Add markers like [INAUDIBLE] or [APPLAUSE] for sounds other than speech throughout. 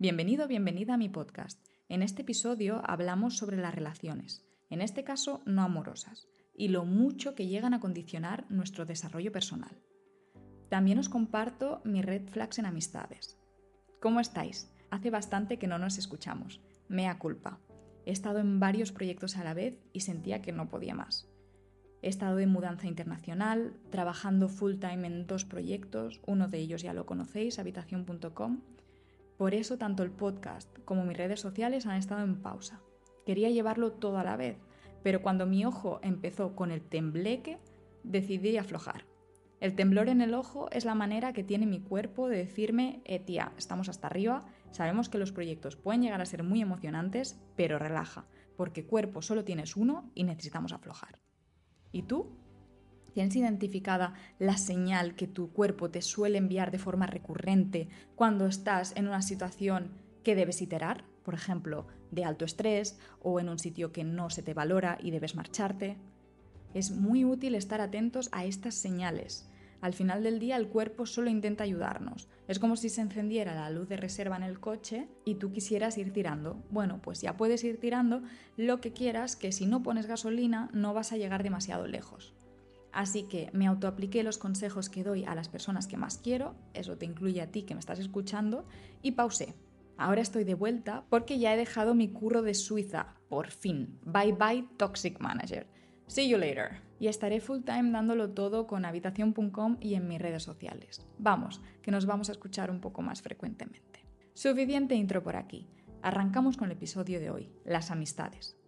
Bienvenido, bienvenida a mi podcast. En este episodio hablamos sobre las relaciones, en este caso no amorosas, y lo mucho que llegan a condicionar nuestro desarrollo personal. También os comparto mis red flags en amistades. ¿Cómo estáis? Hace bastante que no nos escuchamos. Mea culpa. He estado en varios proyectos a la vez y sentía que no podía más. He estado de mudanza internacional, trabajando full time en dos proyectos, uno de ellos ya lo conocéis, habitación.com, por eso tanto el podcast como mis redes sociales han estado en pausa. Quería llevarlo todo a la vez, pero cuando mi ojo empezó con el tembleque, decidí aflojar. El temblor en el ojo es la manera que tiene mi cuerpo de decirme, eh tía, estamos hasta arriba, sabemos que los proyectos pueden llegar a ser muy emocionantes, pero relaja, porque cuerpo solo tienes uno y necesitamos aflojar. ¿Y tú? ¿Tienes identificada la señal que tu cuerpo te suele enviar de forma recurrente cuando estás en una situación que debes iterar? Por ejemplo, de alto estrés o en un sitio que no se te valora y debes marcharte. Es muy útil estar atentos a estas señales. Al final del día el cuerpo solo intenta ayudarnos. Es como si se encendiera la luz de reserva en el coche y tú quisieras ir tirando. Bueno, pues ya puedes ir tirando lo que quieras, que si no pones gasolina no vas a llegar demasiado lejos. Así que me autoapliqué los consejos que doy a las personas que más quiero, eso te incluye a ti que me estás escuchando, y pausé. Ahora estoy de vuelta porque ya he dejado mi curro de Suiza, por fin. Bye bye Toxic Manager. See you later. Y estaré full time dándolo todo con habitación.com y en mis redes sociales. Vamos, que nos vamos a escuchar un poco más frecuentemente. Suficiente intro por aquí. Arrancamos con el episodio de hoy, las amistades.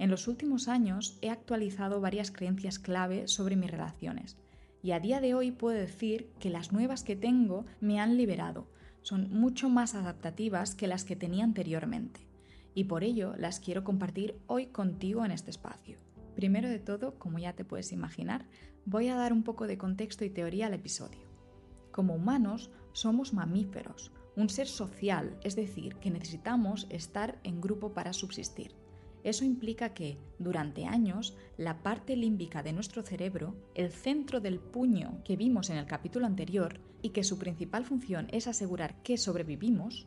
En los últimos años he actualizado varias creencias clave sobre mis relaciones y a día de hoy puedo decir que las nuevas que tengo me han liberado, son mucho más adaptativas que las que tenía anteriormente y por ello las quiero compartir hoy contigo en este espacio. Primero de todo, como ya te puedes imaginar, voy a dar un poco de contexto y teoría al episodio. Como humanos somos mamíferos, un ser social, es decir, que necesitamos estar en grupo para subsistir. Eso implica que, durante años, la parte límbica de nuestro cerebro, el centro del puño que vimos en el capítulo anterior y que su principal función es asegurar que sobrevivimos,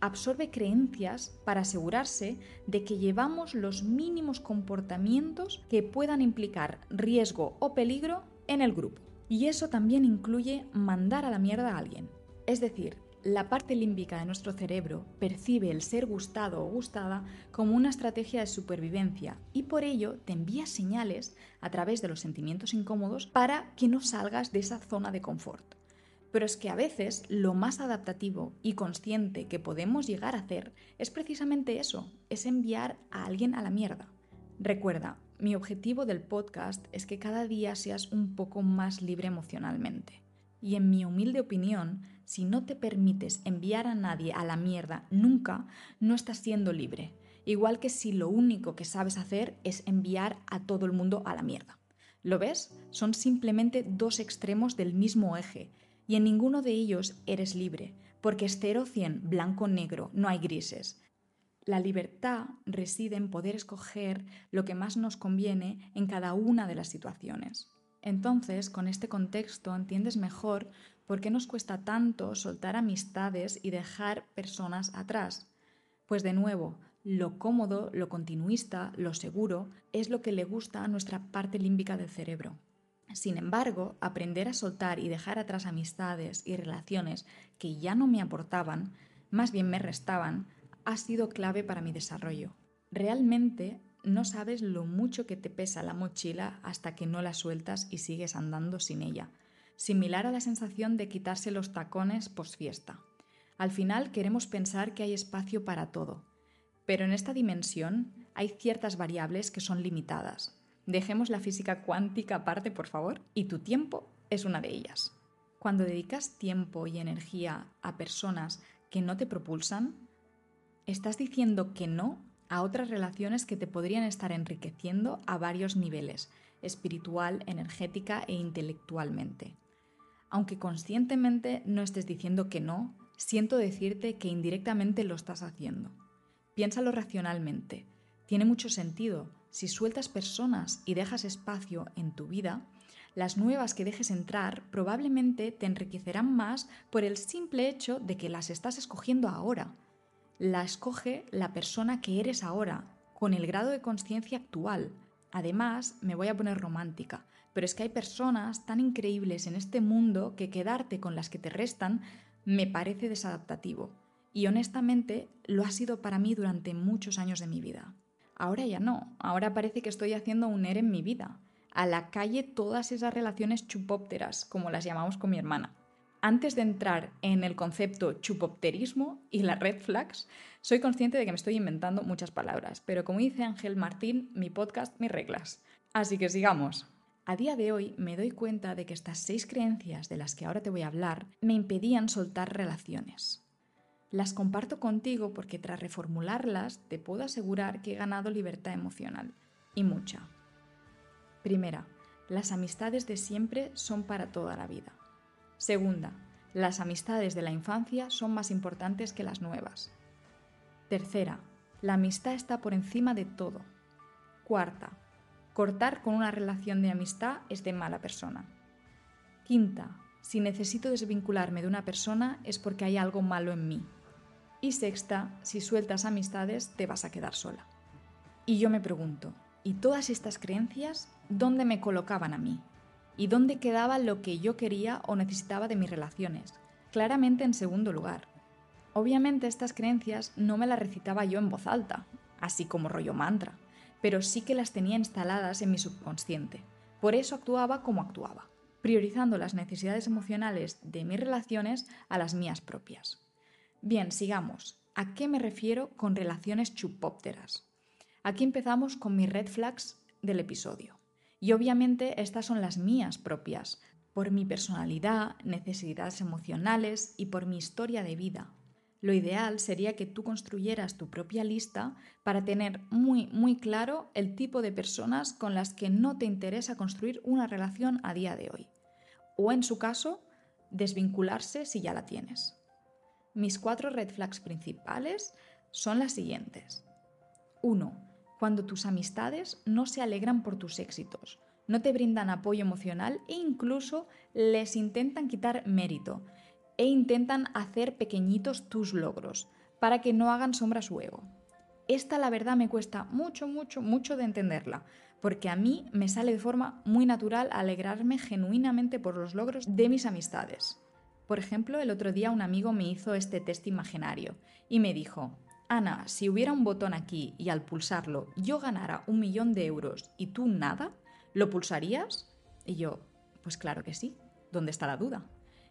absorbe creencias para asegurarse de que llevamos los mínimos comportamientos que puedan implicar riesgo o peligro en el grupo. Y eso también incluye mandar a la mierda a alguien. Es decir, la parte límbica de nuestro cerebro percibe el ser gustado o gustada como una estrategia de supervivencia y por ello te envía señales a través de los sentimientos incómodos para que no salgas de esa zona de confort. Pero es que a veces lo más adaptativo y consciente que podemos llegar a hacer es precisamente eso, es enviar a alguien a la mierda. Recuerda, mi objetivo del podcast es que cada día seas un poco más libre emocionalmente. Y en mi humilde opinión, si no te permites enviar a nadie a la mierda nunca, no estás siendo libre. Igual que si lo único que sabes hacer es enviar a todo el mundo a la mierda. ¿Lo ves? Son simplemente dos extremos del mismo eje, y en ninguno de ellos eres libre, porque es 0-100, blanco-negro, no hay grises. La libertad reside en poder escoger lo que más nos conviene en cada una de las situaciones. Entonces, con este contexto entiendes mejor por qué nos cuesta tanto soltar amistades y dejar personas atrás. Pues de nuevo, lo cómodo, lo continuista, lo seguro es lo que le gusta a nuestra parte límbica del cerebro. Sin embargo, aprender a soltar y dejar atrás amistades y relaciones que ya no me aportaban, más bien me restaban, ha sido clave para mi desarrollo. Realmente no sabes lo mucho que te pesa la mochila hasta que no la sueltas y sigues andando sin ella, similar a la sensación de quitarse los tacones post fiesta. Al final queremos pensar que hay espacio para todo, pero en esta dimensión hay ciertas variables que son limitadas. Dejemos la física cuántica aparte, por favor, y tu tiempo es una de ellas. Cuando dedicas tiempo y energía a personas que no te propulsan, estás diciendo que no a otras relaciones que te podrían estar enriqueciendo a varios niveles, espiritual, energética e intelectualmente. Aunque conscientemente no estés diciendo que no, siento decirte que indirectamente lo estás haciendo. Piénsalo racionalmente. Tiene mucho sentido. Si sueltas personas y dejas espacio en tu vida, las nuevas que dejes entrar probablemente te enriquecerán más por el simple hecho de que las estás escogiendo ahora la escoge la persona que eres ahora, con el grado de conciencia actual. Además, me voy a poner romántica, pero es que hay personas tan increíbles en este mundo que quedarte con las que te restan me parece desadaptativo. Y honestamente lo ha sido para mí durante muchos años de mi vida. Ahora ya no, ahora parece que estoy haciendo un ER en mi vida. A la calle todas esas relaciones chupópteras, como las llamamos con mi hermana. Antes de entrar en el concepto chupopterismo y las red flags, soy consciente de que me estoy inventando muchas palabras, pero como dice Ángel Martín, mi podcast, mis reglas. Así que sigamos. A día de hoy me doy cuenta de que estas seis creencias de las que ahora te voy a hablar me impedían soltar relaciones. Las comparto contigo porque tras reformularlas te puedo asegurar que he ganado libertad emocional, y mucha. Primera, las amistades de siempre son para toda la vida. Segunda, las amistades de la infancia son más importantes que las nuevas. Tercera, la amistad está por encima de todo. Cuarta, cortar con una relación de amistad es de mala persona. Quinta, si necesito desvincularme de una persona es porque hay algo malo en mí. Y sexta, si sueltas amistades te vas a quedar sola. Y yo me pregunto, ¿y todas estas creencias dónde me colocaban a mí? ¿Y dónde quedaba lo que yo quería o necesitaba de mis relaciones? Claramente en segundo lugar. Obviamente estas creencias no me las recitaba yo en voz alta, así como rollo mantra, pero sí que las tenía instaladas en mi subconsciente. Por eso actuaba como actuaba, priorizando las necesidades emocionales de mis relaciones a las mías propias. Bien, sigamos. ¿A qué me refiero con relaciones chupópteras? Aquí empezamos con mis red flags del episodio. Y obviamente estas son las mías propias, por mi personalidad, necesidades emocionales y por mi historia de vida. Lo ideal sería que tú construyeras tu propia lista para tener muy, muy claro el tipo de personas con las que no te interesa construir una relación a día de hoy. O en su caso, desvincularse si ya la tienes. Mis cuatro red flags principales son las siguientes. 1. Cuando tus amistades no se alegran por tus éxitos, no te brindan apoyo emocional e incluso les intentan quitar mérito e intentan hacer pequeñitos tus logros para que no hagan sombra a su ego. Esta la verdad me cuesta mucho, mucho, mucho de entenderla, porque a mí me sale de forma muy natural alegrarme genuinamente por los logros de mis amistades. Por ejemplo, el otro día un amigo me hizo este test imaginario y me dijo, Ana, si hubiera un botón aquí y al pulsarlo yo ganara un millón de euros y tú nada, ¿lo pulsarías? Y yo, pues claro que sí, ¿dónde está la duda?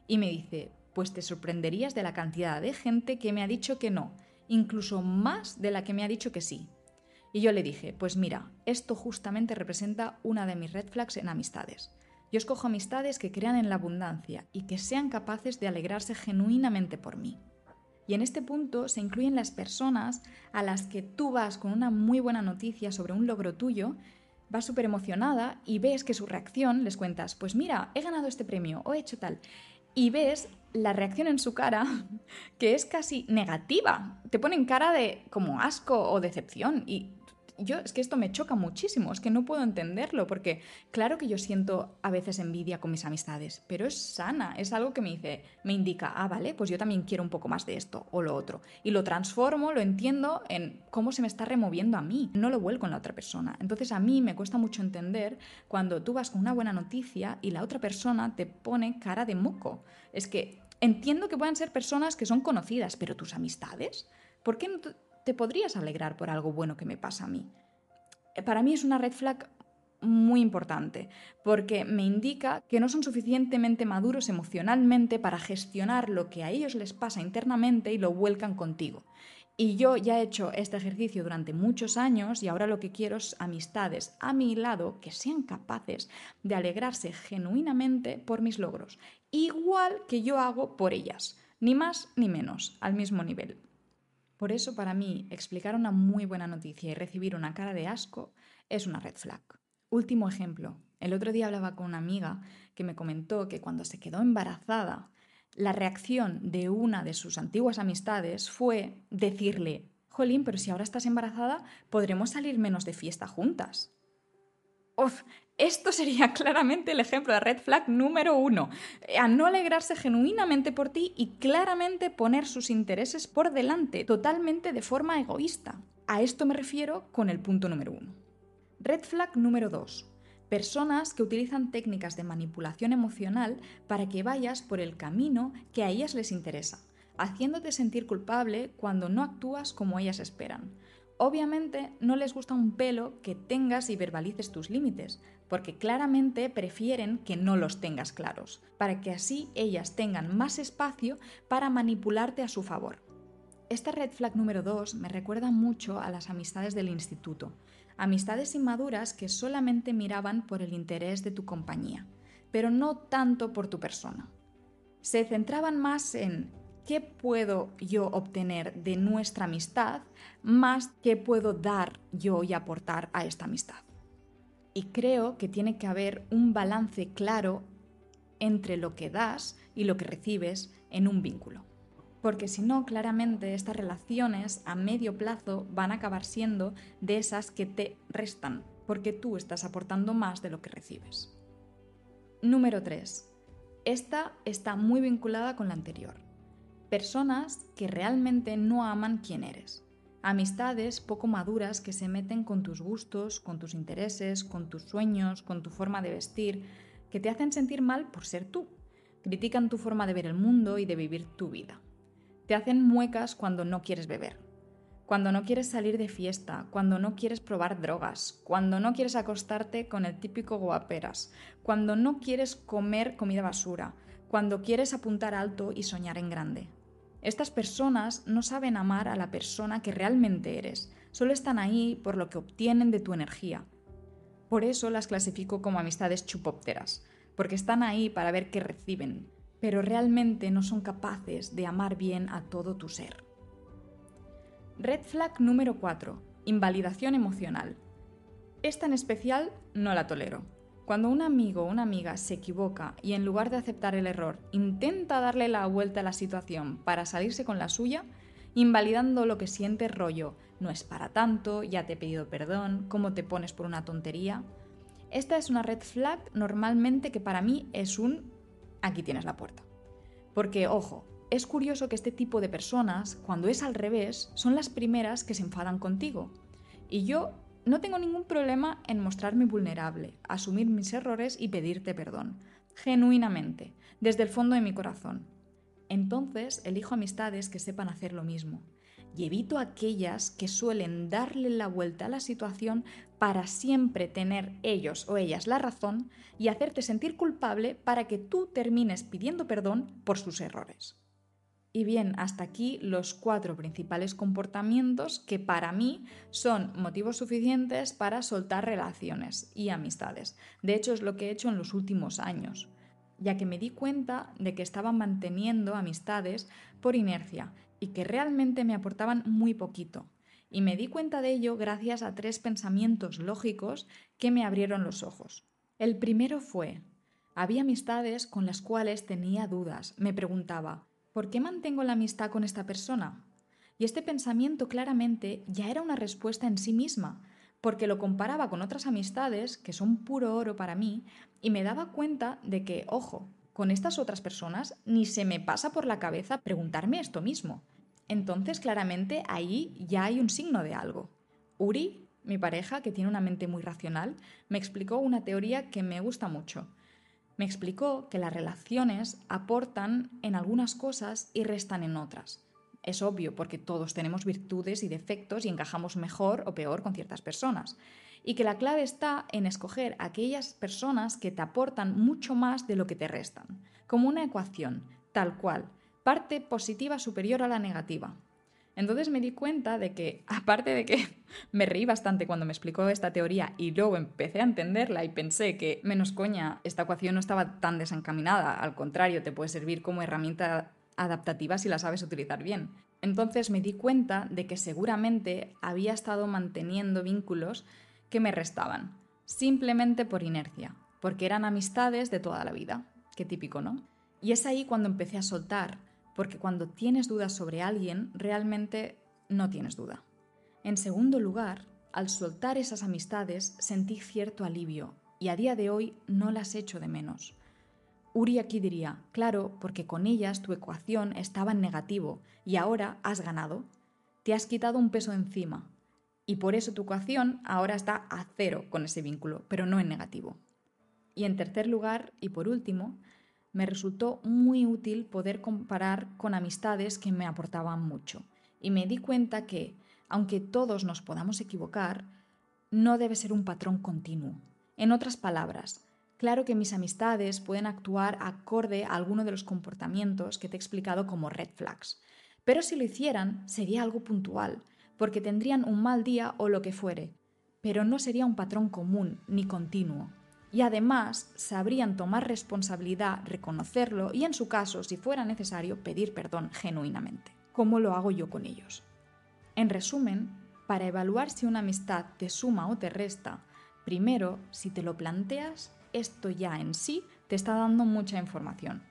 Y me dice, pues te sorprenderías de la cantidad de gente que me ha dicho que no, incluso más de la que me ha dicho que sí. Y yo le dije, pues mira, esto justamente representa una de mis red flags en amistades. Yo escojo amistades que crean en la abundancia y que sean capaces de alegrarse genuinamente por mí. Y en este punto se incluyen las personas a las que tú vas con una muy buena noticia sobre un logro tuyo, vas súper emocionada y ves que su reacción, les cuentas, pues mira, he ganado este premio o he hecho tal, y ves la reacción en su cara [LAUGHS] que es casi negativa, te pone en cara de como asco o decepción y yo es que esto me choca muchísimo, es que no puedo entenderlo, porque claro que yo siento a veces envidia con mis amistades, pero es sana, es algo que me dice, me indica, ah, vale, pues yo también quiero un poco más de esto o lo otro. Y lo transformo, lo entiendo en cómo se me está removiendo a mí, no lo vuelco en la otra persona. Entonces a mí me cuesta mucho entender cuando tú vas con una buena noticia y la otra persona te pone cara de moco. Es que entiendo que puedan ser personas que son conocidas, pero tus amistades, ¿por qué no te podrías alegrar por algo bueno que me pasa a mí. Eh, para mí es una red flag muy importante, porque me indica que no son suficientemente maduros emocionalmente para gestionar lo que a ellos les pasa internamente y lo vuelcan contigo. Y yo ya he hecho este ejercicio durante muchos años y ahora lo que quiero es amistades a mi lado que sean capaces de alegrarse genuinamente por mis logros, igual que yo hago por ellas, ni más ni menos, al mismo nivel. Por eso para mí explicar una muy buena noticia y recibir una cara de asco es una red flag. Último ejemplo. El otro día hablaba con una amiga que me comentó que cuando se quedó embarazada, la reacción de una de sus antiguas amistades fue decirle, Jolín, pero si ahora estás embarazada, podremos salir menos de fiesta juntas. Uf, Esto sería [LAUGHS] claramente el ejemplo de red flag número uno. A no alegrarse genuinamente por ti y claramente poner sus intereses por delante, totalmente de forma egoísta. A esto me refiero con el punto número uno. Red flag número dos. Personas que utilizan técnicas de manipulación emocional para que vayas por el camino que a ellas les interesa, haciéndote sentir culpable cuando no actúas como ellas esperan. Obviamente no les gusta un pelo que tengas y verbalices tus límites, porque claramente prefieren que no los tengas claros, para que así ellas tengan más espacio para manipularte a su favor. Esta red flag número 2 me recuerda mucho a las amistades del instituto, amistades inmaduras que solamente miraban por el interés de tu compañía, pero no tanto por tu persona. Se centraban más en qué puedo yo obtener de nuestra amistad más qué puedo dar yo y aportar a esta amistad. Y creo que tiene que haber un balance claro entre lo que das y lo que recibes en un vínculo. Porque si no, claramente estas relaciones a medio plazo van a acabar siendo de esas que te restan, porque tú estás aportando más de lo que recibes. Número 3. Esta está muy vinculada con la anterior. Personas que realmente no aman quién eres. Amistades poco maduras que se meten con tus gustos, con tus intereses, con tus sueños, con tu forma de vestir, que te hacen sentir mal por ser tú. Critican tu forma de ver el mundo y de vivir tu vida. Te hacen muecas cuando no quieres beber, cuando no quieres salir de fiesta, cuando no quieres probar drogas, cuando no quieres acostarte con el típico guaperas, cuando no quieres comer comida basura, cuando quieres apuntar alto y soñar en grande. Estas personas no saben amar a la persona que realmente eres, solo están ahí por lo que obtienen de tu energía. Por eso las clasifico como amistades chupópteras, porque están ahí para ver qué reciben, pero realmente no son capaces de amar bien a todo tu ser. Red flag número 4. Invalidación emocional. Esta en especial no la tolero. Cuando un amigo o una amiga se equivoca y en lugar de aceptar el error intenta darle la vuelta a la situación para salirse con la suya, invalidando lo que siente rollo, no es para tanto, ya te he pedido perdón, cómo te pones por una tontería. Esta es una red flag normalmente que para mí es un aquí tienes la puerta. Porque, ojo, es curioso que este tipo de personas, cuando es al revés, son las primeras que se enfadan contigo. Y yo no tengo ningún problema en mostrarme vulnerable, asumir mis errores y pedirte perdón, genuinamente, desde el fondo de mi corazón. Entonces elijo amistades que sepan hacer lo mismo y evito aquellas que suelen darle la vuelta a la situación para siempre tener ellos o ellas la razón y hacerte sentir culpable para que tú termines pidiendo perdón por sus errores. Y bien, hasta aquí los cuatro principales comportamientos que para mí son motivos suficientes para soltar relaciones y amistades. De hecho, es lo que he hecho en los últimos años, ya que me di cuenta de que estaba manteniendo amistades por inercia y que realmente me aportaban muy poquito. Y me di cuenta de ello gracias a tres pensamientos lógicos que me abrieron los ojos. El primero fue, había amistades con las cuales tenía dudas. Me preguntaba, ¿por qué mantengo la amistad con esta persona? Y este pensamiento claramente ya era una respuesta en sí misma, porque lo comparaba con otras amistades que son puro oro para mí y me daba cuenta de que, ojo, con estas otras personas ni se me pasa por la cabeza preguntarme esto mismo. Entonces, claramente, ahí ya hay un signo de algo. Uri, mi pareja, que tiene una mente muy racional, me explicó una teoría que me gusta mucho. Me explicó que las relaciones aportan en algunas cosas y restan en otras. Es obvio porque todos tenemos virtudes y defectos y encajamos mejor o peor con ciertas personas. Y que la clave está en escoger aquellas personas que te aportan mucho más de lo que te restan, como una ecuación, tal cual, parte positiva superior a la negativa. Entonces me di cuenta de que, [LAUGHS] aparte de que me reí bastante cuando me explicó esta teoría y luego empecé a entenderla y pensé que, menos coña, esta ecuación no estaba tan desencaminada, al contrario, te puede servir como herramienta adaptativa si la sabes utilizar bien. Entonces me di cuenta de que seguramente había estado manteniendo vínculos que me restaban, simplemente por inercia, porque eran amistades de toda la vida. Qué típico, ¿no? Y es ahí cuando empecé a soltar, porque cuando tienes dudas sobre alguien, realmente no tienes duda. En segundo lugar, al soltar esas amistades sentí cierto alivio, y a día de hoy no las echo de menos. Uri aquí diría, claro, porque con ellas tu ecuación estaba en negativo y ahora has ganado. Te has quitado un peso encima. Y por eso tu ecuación ahora está a cero con ese vínculo, pero no en negativo. Y en tercer lugar, y por último, me resultó muy útil poder comparar con amistades que me aportaban mucho. Y me di cuenta que, aunque todos nos podamos equivocar, no debe ser un patrón continuo. En otras palabras, Claro que mis amistades pueden actuar acorde a alguno de los comportamientos que te he explicado como red flags, pero si lo hicieran sería algo puntual, porque tendrían un mal día o lo que fuere, pero no sería un patrón común ni continuo. Y además sabrían tomar responsabilidad, reconocerlo y en su caso, si fuera necesario, pedir perdón genuinamente, como lo hago yo con ellos. En resumen, para evaluar si una amistad te suma o te resta, primero, si te lo planteas, esto ya en sí te está dando mucha información.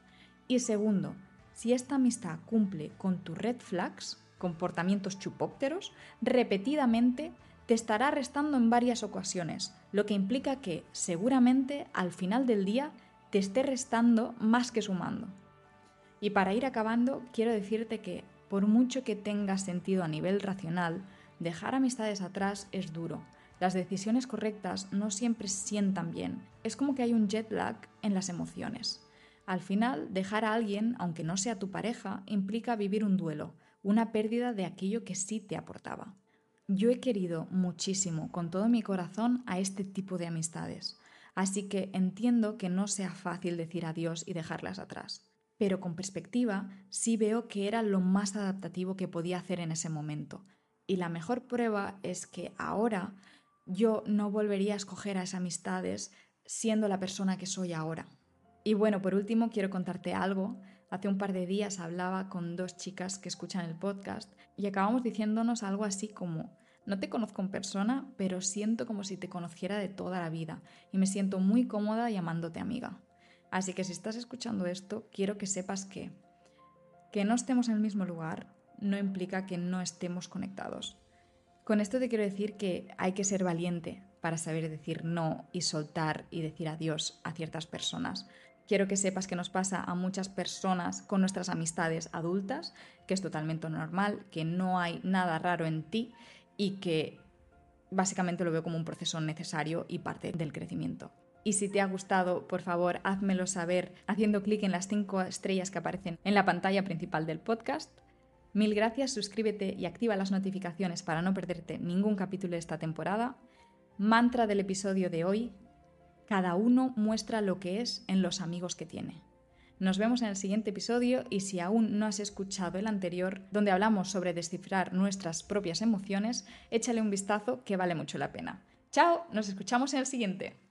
Y segundo, si esta amistad cumple con tus red flags, comportamientos chupópteros, repetidamente te estará restando en varias ocasiones, lo que implica que seguramente al final del día te esté restando más que sumando. Y para ir acabando, quiero decirte que por mucho que tenga sentido a nivel racional, dejar amistades atrás es duro, las decisiones correctas no siempre sientan bien. Es como que hay un jet lag en las emociones. Al final, dejar a alguien, aunque no sea tu pareja, implica vivir un duelo, una pérdida de aquello que sí te aportaba. Yo he querido muchísimo, con todo mi corazón, a este tipo de amistades, así que entiendo que no sea fácil decir adiós y dejarlas atrás. Pero con perspectiva, sí veo que era lo más adaptativo que podía hacer en ese momento. Y la mejor prueba es que ahora yo no volvería a escoger a esas amistades siendo la persona que soy ahora. Y bueno, por último, quiero contarte algo. Hace un par de días hablaba con dos chicas que escuchan el podcast y acabamos diciéndonos algo así como, no te conozco en persona, pero siento como si te conociera de toda la vida y me siento muy cómoda llamándote amiga. Así que si estás escuchando esto, quiero que sepas que que no estemos en el mismo lugar no implica que no estemos conectados. Con esto te quiero decir que hay que ser valiente para saber decir no y soltar y decir adiós a ciertas personas. Quiero que sepas que nos pasa a muchas personas con nuestras amistades adultas, que es totalmente normal, que no hay nada raro en ti y que básicamente lo veo como un proceso necesario y parte del crecimiento. Y si te ha gustado, por favor, házmelo saber haciendo clic en las cinco estrellas que aparecen en la pantalla principal del podcast Mil gracias, suscríbete y activa las notificaciones para no perderte ningún capítulo de esta temporada. Mantra del episodio de hoy, cada uno muestra lo que es en los amigos que tiene. Nos vemos en el siguiente episodio y si aún no has escuchado el anterior, donde hablamos sobre descifrar nuestras propias emociones, échale un vistazo que vale mucho la pena. Chao, nos escuchamos en el siguiente.